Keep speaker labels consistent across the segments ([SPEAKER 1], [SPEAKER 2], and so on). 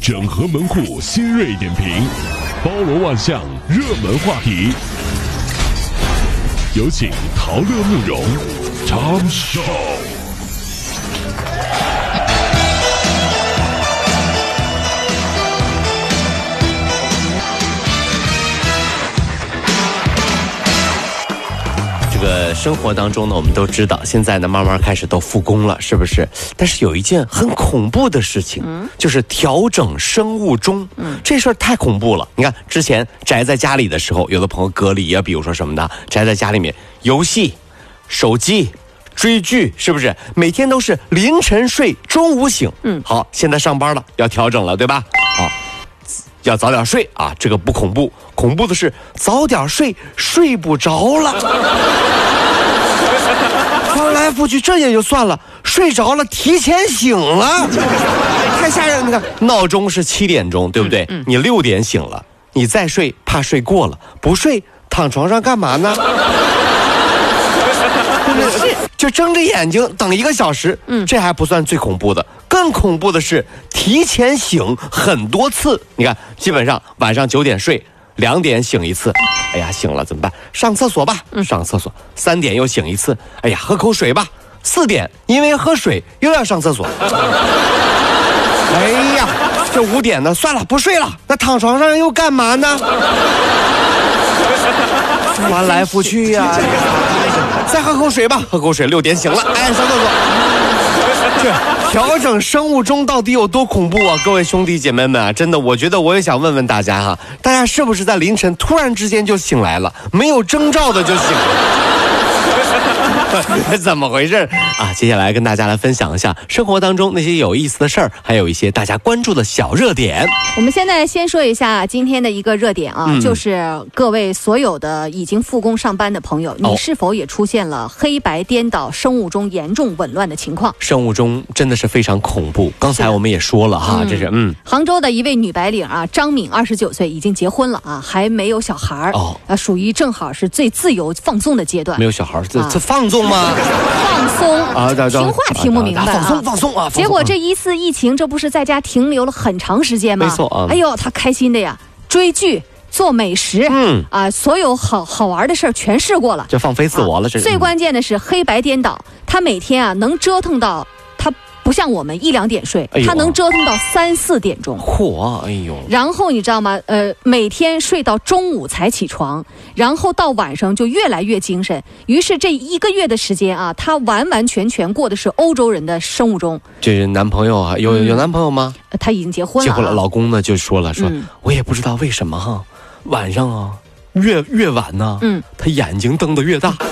[SPEAKER 1] 整合门户新锐点评，包罗万象，热门话题。有请陶乐慕容长寿。
[SPEAKER 2] 个生活当中呢，我们都知道，现在呢慢慢开始都复工了，是不是？但是有一件很恐怖的事情，就是调整生物钟。嗯，这事儿太恐怖了。你看，之前宅在家里的时候，有的朋友隔离啊，比如说什么的，宅在家里面，游戏、手机、追剧，是不是？每天都是凌晨睡，中午醒。嗯，好，现在上班了，要调整了，对吧？好。要早点睡啊，这个不恐怖，恐怖的是早点睡睡不着了，翻来覆去这也就算了，睡着了提前醒了，太吓人了。闹钟是七点钟，对不对？你六点醒了，你再睡怕睡过了，不睡躺床上干嘛呢？就睁着眼睛等一个小时，嗯，这还不算最恐怖的，更恐怖的是提前醒很多次。你看，基本上晚上九点睡，两点醒一次，哎呀，醒了怎么办？上厕所吧，上厕所。三点又醒一次，哎呀，喝口水吧。四点因为喝水又要上厕所。哎呀，这五点呢？算了，不睡了。那躺床上又干嘛呢？翻来覆去呀。再喝口水吧，喝口水。六点醒了，哎，上厕所。去调整生物钟到底有多恐怖啊？各位兄弟姐妹们啊，真的，我觉得我也想问问大家哈，大家是不是在凌晨突然之间就醒来了，没有征兆的就醒了？怎么回事啊？接下来跟大家来分享一下生活当中那些有意思的事儿，还有一些大家关注的小热点。
[SPEAKER 3] 我们现在先说一下今天的一个热点啊，就是各位所有的已经复工上班的朋友，你是否也出现了黑白颠倒、生物钟严重紊乱的情况？
[SPEAKER 2] 生物钟真的是非常恐怖。刚才我们也说了哈，这是嗯，
[SPEAKER 3] 杭州的一位女白领啊，张敏，二十九岁，已经结婚了啊，还没有小孩儿哦，啊，属于正好是最自由放纵的阶段。
[SPEAKER 2] 没有小孩儿，这这放纵。吗？
[SPEAKER 3] 放松啊！听话听不明白
[SPEAKER 2] 放松放松啊！
[SPEAKER 3] 结果这一次疫情，这不是在家停留了很长时间吗？
[SPEAKER 2] 没错啊！
[SPEAKER 3] 哎呦，他开心的呀，追剧、做美食，嗯啊，所有好好玩的事儿全试过了，
[SPEAKER 2] 就放飞自我了。这
[SPEAKER 3] 最关键的是黑白颠倒，他每天啊能折腾到。不像我们一两点睡，他能折腾到三四点钟。
[SPEAKER 2] 嚯，哎呦！
[SPEAKER 3] 然后你知道吗？呃，每天睡到中午才起床，然后到晚上就越来越精神。于是这一个月的时间啊，他完完全全过的是欧洲人的生物钟。
[SPEAKER 2] 这是男朋友啊？有有男朋友吗？
[SPEAKER 3] 他已经结婚了。
[SPEAKER 2] 结婚了，老公呢就说了，说我也不知道为什么哈，晚上啊越越晚呢，嗯，他眼睛瞪得越大。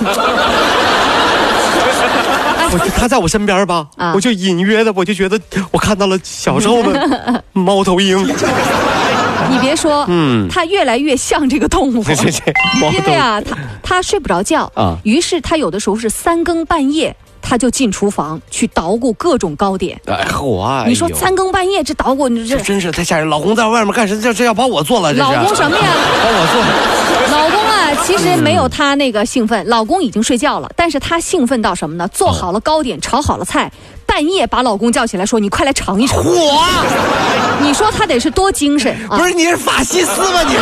[SPEAKER 2] 我就他在我身边吧，我就隐约的，我就觉得我看到了小时候的 猫头鹰。
[SPEAKER 3] 你别说，嗯，他越来越像这个动物。因为啊，他他睡不着觉啊，于是他有的时候是三更半夜，他就进厨房去捣鼓各种糕点。哎，
[SPEAKER 2] 我，
[SPEAKER 3] 你说三更半夜这捣鼓，你这
[SPEAKER 2] 真是太吓人。老公在外面干什么？这这要把我做了？
[SPEAKER 3] 老公什么呀？
[SPEAKER 2] 把我
[SPEAKER 3] 做。老公。其实没有她那个兴奋，老公已经睡觉了，但是她兴奋到什么呢？做好了糕点，炒好了菜，半夜把老公叫起来说：“你快来尝一尝。”
[SPEAKER 2] 火！
[SPEAKER 3] 你说她得是多精神？
[SPEAKER 2] 不是你是法西斯吗？你是？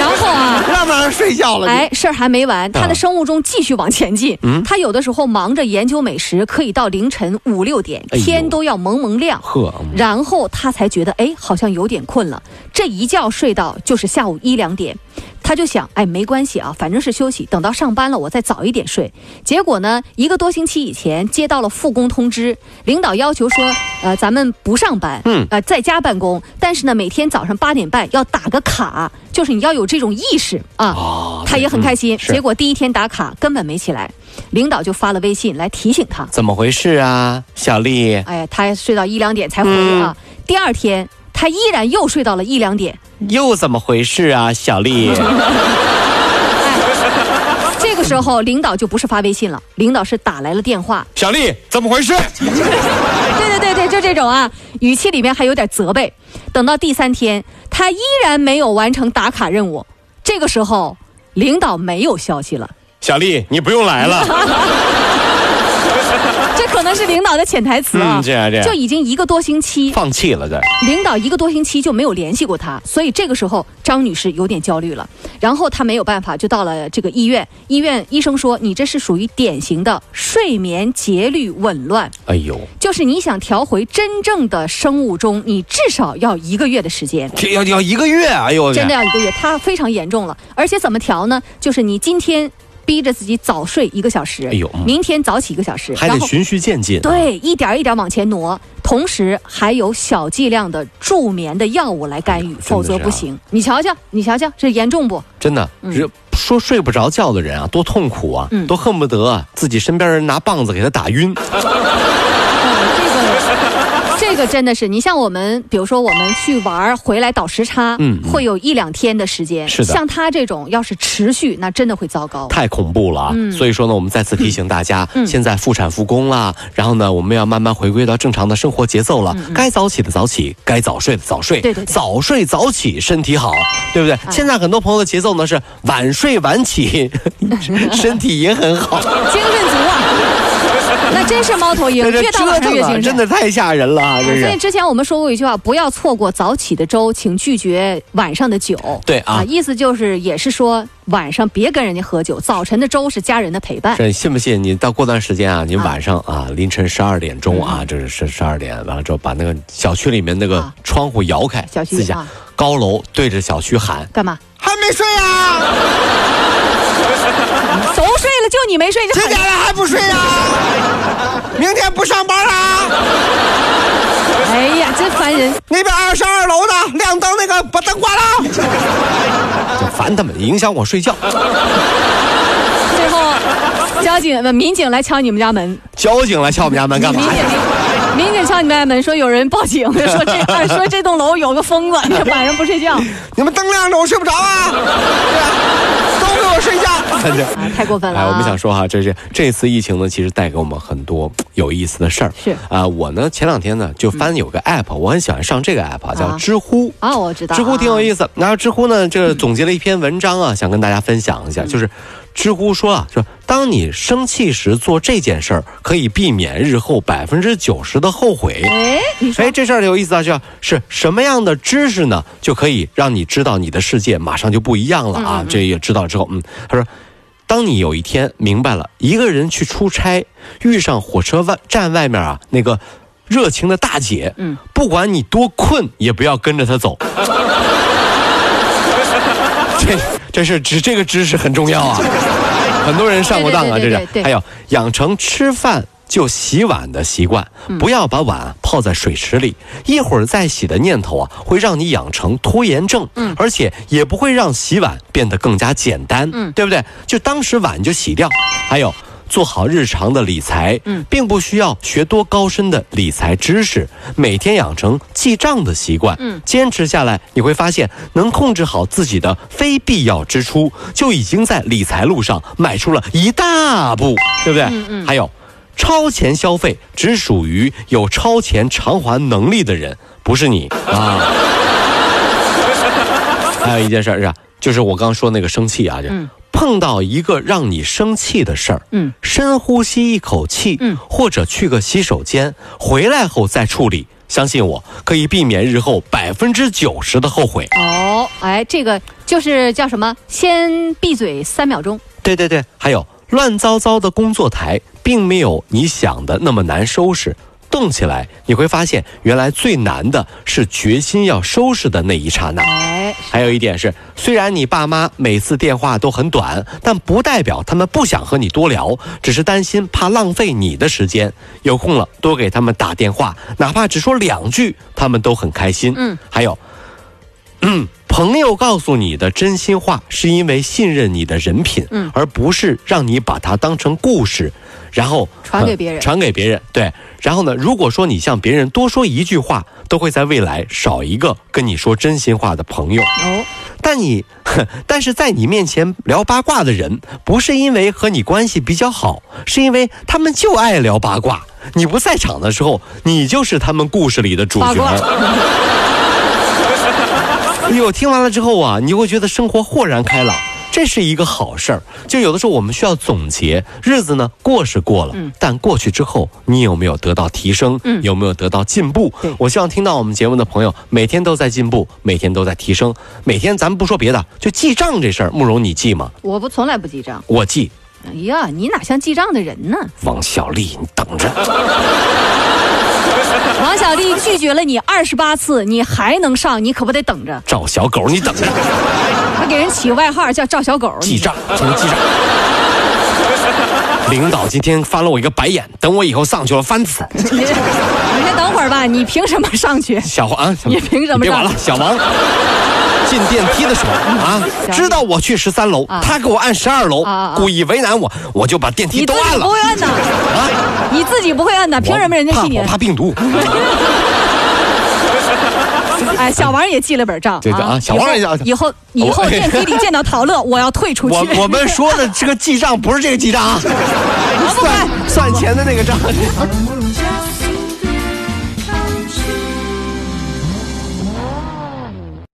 [SPEAKER 3] 然后啊，
[SPEAKER 2] 让不让人睡觉了？
[SPEAKER 3] 哎，事儿还没完，他的生物钟继续往前进。嗯，他有的时候忙着研究美食，可以到凌晨五六点，天都要蒙蒙亮。呵，然后他才觉得，哎，好像有点困了。这一觉睡到就是下午一两点。他就想，哎，没关系啊，反正是休息，等到上班了，我再早一点睡。结果呢，一个多星期以前接到了复工通知，领导要求说，呃，咱们不上班，嗯，呃，在家办公，但是呢，每天早上八点半要打个卡，就是你要有这种意识啊。哦，他也很开心。结果第一天打卡根本没起来，领导就发了微信来提醒他，
[SPEAKER 2] 怎么回事啊，小丽？
[SPEAKER 3] 哎，他睡到一两点才回啊。第二天。他依然又睡到了一两点，
[SPEAKER 2] 又怎么回事啊，小丽？
[SPEAKER 3] 这个时候领导就不是发微信了，领导是打来了电话。
[SPEAKER 2] 小丽，怎么回事？对
[SPEAKER 3] 对对对，就这种啊，语气里面还有点责备。等到第三天，他依然没有完成打卡任务。这个时候，领导没有消息了。
[SPEAKER 2] 小丽，你不用来了。
[SPEAKER 3] 这可能是领导的潜台词啊。
[SPEAKER 2] 这样这样，
[SPEAKER 3] 就已经一个多星期
[SPEAKER 2] 放弃了，对。
[SPEAKER 3] 领导一个多星期就没有联系过他，所以这个时候张女士有点焦虑了。然后她没有办法，就到了这个医院。医院医生说：“你这是属于典型的睡眠节律紊乱。”哎呦，就是你想调回真正的生物钟，你至少要一个月的时间。
[SPEAKER 2] 要要一个月？哎呦，
[SPEAKER 3] 真的要一个月，他非常严重了。而且怎么调呢？就是你今天。逼着自己早睡一个小时，哎呦，明天早起一个小时，
[SPEAKER 2] 还得循序渐进，
[SPEAKER 3] 对，一点一点往前挪，同时还有小剂量的助眠的药物来干预，否则不行。你瞧瞧，你瞧瞧，这严重不？
[SPEAKER 2] 真的，说睡不着觉的人啊，多痛苦啊，都恨不得自己身边人拿棒子给他打晕。
[SPEAKER 3] 这个真的是，你像我们，比如说我们去玩回来倒时差，嗯，会有一两天的时间。
[SPEAKER 2] 是的，
[SPEAKER 3] 像他这种要是持续，那真的会糟糕，
[SPEAKER 2] 太恐怖了啊！所以说呢，我们再次提醒大家，现在复产复工了，然后呢，我们要慢慢回归到正常的生活节奏了。该早起的早起，该早睡的早睡，
[SPEAKER 3] 对对，
[SPEAKER 2] 早睡早起身体好，对不对？现在很多朋友的节奏呢是晚睡晚起，身体也很好，
[SPEAKER 3] 精神足啊。那真是猫头鹰，越到晚上越精神，
[SPEAKER 2] 真的太吓人了。
[SPEAKER 3] 所以之前我们说过一句话，不要错过早起的粥，请拒绝晚上的酒。
[SPEAKER 2] 对啊，
[SPEAKER 3] 意思就是也是说晚上别跟人家喝酒，早晨的粥是家人的陪伴。
[SPEAKER 2] 是，信不信你到过段时间啊，你晚上啊凌晨十二点钟啊，这是十十二点完了之后，把那个小区里面那个窗户摇开，
[SPEAKER 3] 小区啊，
[SPEAKER 2] 高楼对着小区喊
[SPEAKER 3] 干嘛？
[SPEAKER 2] 还没睡啊？
[SPEAKER 3] 都睡了，就你没睡，
[SPEAKER 2] 几点了还不睡啊？明天不上班啊？
[SPEAKER 3] 哎呀，真烦人！
[SPEAKER 2] 那边二十二楼的亮灯那个把灯关了，就烦他们，影响我睡觉。
[SPEAKER 3] 最后，交警、民警来敲你们家门。
[SPEAKER 2] 交警来敲我们家门干嘛？
[SPEAKER 3] 民警敲你们家门，说有人报警，说这 说这栋楼有个疯子，晚上不睡觉。
[SPEAKER 2] 你们灯亮着，我睡不着啊！都给我睡觉！
[SPEAKER 3] 太过分了。
[SPEAKER 2] 哎，我们想说哈，这是这次疫情呢，其实带给我们很多有意思的事儿。
[SPEAKER 3] 是
[SPEAKER 2] 啊，我呢前两天呢就翻有个 app，我很喜欢上这个 app，叫知乎。
[SPEAKER 3] 啊，我知道。
[SPEAKER 2] 知乎挺有意思。然后知乎呢，这总结了一篇文章啊，想跟大家分享一下，就是。知乎说啊，说当你生气时做这件事儿，可以避免日后百分之九十的后悔。哎，哎，这事儿有意思啊，就是什么样的知识呢，就可以让你知道你的世界马上就不一样了啊。这也知道之后，嗯，他说，当你有一天明白了，一个人去出差，遇上火车外站外面啊那个热情的大姐，嗯，不管你多困，也不要跟着她走。这。这是知这个知识很重要啊，很多人上过当啊，这是。还有养成吃饭就洗碗的习惯，不要把碗泡在水池里，一会儿再洗的念头啊，会让你养成拖延症，嗯，而且也不会让洗碗变得更加简单，嗯，对不对？就当时碗就洗掉。还有。做好日常的理财，嗯，并不需要学多高深的理财知识，每天养成记账的习惯，嗯，坚持下来，你会发现能控制好自己的非必要支出，就已经在理财路上迈出了一大步，对不对？嗯嗯。还有，超前消费只属于有超前偿还能力的人，不是你啊。还有一件事是，就是我刚刚说那个生气啊，就。碰到一个让你生气的事儿，嗯，深呼吸一口气，嗯，或者去个洗手间，回来后再处理，相信我可以避免日后百分之九十的后悔。
[SPEAKER 3] 哦，哎，这个就是叫什么？先闭嘴三秒钟。
[SPEAKER 2] 对对对，还有乱糟糟的工作台，并没有你想的那么难收拾。动起来，你会发现，原来最难的是决心要收拾的那一刹那。哎，还有一点是，虽然你爸妈每次电话都很短，但不代表他们不想和你多聊，只是担心怕浪费你的时间。有空了多给他们打电话，哪怕只说两句，他们都很开心。嗯，还有，朋友告诉你的真心话，是因为信任你的人品，嗯，而不是让你把它当成故事。然后
[SPEAKER 3] 传给别人，
[SPEAKER 2] 传给别人，对。然后呢，如果说你向别人多说一句话，都会在未来少一个跟你说真心话的朋友。哦。但你，但是在你面前聊八卦的人，不是因为和你关系比较好，是因为他们就爱聊八卦。你不在场的时候，你就是他们故事里的主角。哎呦，听完了之后啊，你会觉得生活豁然开朗。这是一个好事儿。就有的时候我们需要总结，日子呢过是过了，但过去之后，你有没有得到提升？嗯有没有得到进步？我希望听到我们节目的朋友，每天都在进步，每天都在提升。每天咱们不说别的，就记账这事儿，慕容你记吗？
[SPEAKER 3] 我不从来不记账，
[SPEAKER 2] 我记。
[SPEAKER 3] 哎呀，你哪像记账的人呢？
[SPEAKER 2] 王小丽，你等着。
[SPEAKER 3] 王小弟拒绝了你二十八次，你还能上？你可不得等着。
[SPEAKER 2] 赵小狗，你等着。
[SPEAKER 3] 他给人起个外号叫赵小狗。
[SPEAKER 2] 记账，什么记账？领导今天翻了我一个白眼，等我以后上去了翻死。
[SPEAKER 3] 你先等会儿吧，你凭什么上去？
[SPEAKER 2] 小黄，
[SPEAKER 3] 你凭什么？
[SPEAKER 2] 别玩了，小王。进电梯的时候啊，知道我去十三楼，他给我按十二楼，故意为难我，我就把电梯都按了。
[SPEAKER 3] 不会按的啊，你自己不会按的，凭什么人家信你？
[SPEAKER 2] 我怕病毒。
[SPEAKER 3] 哎，小王也记了本账对
[SPEAKER 2] 啊，小王也
[SPEAKER 3] 以后以后 电梯里见到陶乐，我要退出去。
[SPEAKER 2] 我我们说的这个记账不是这个记账啊，算算钱的那个账。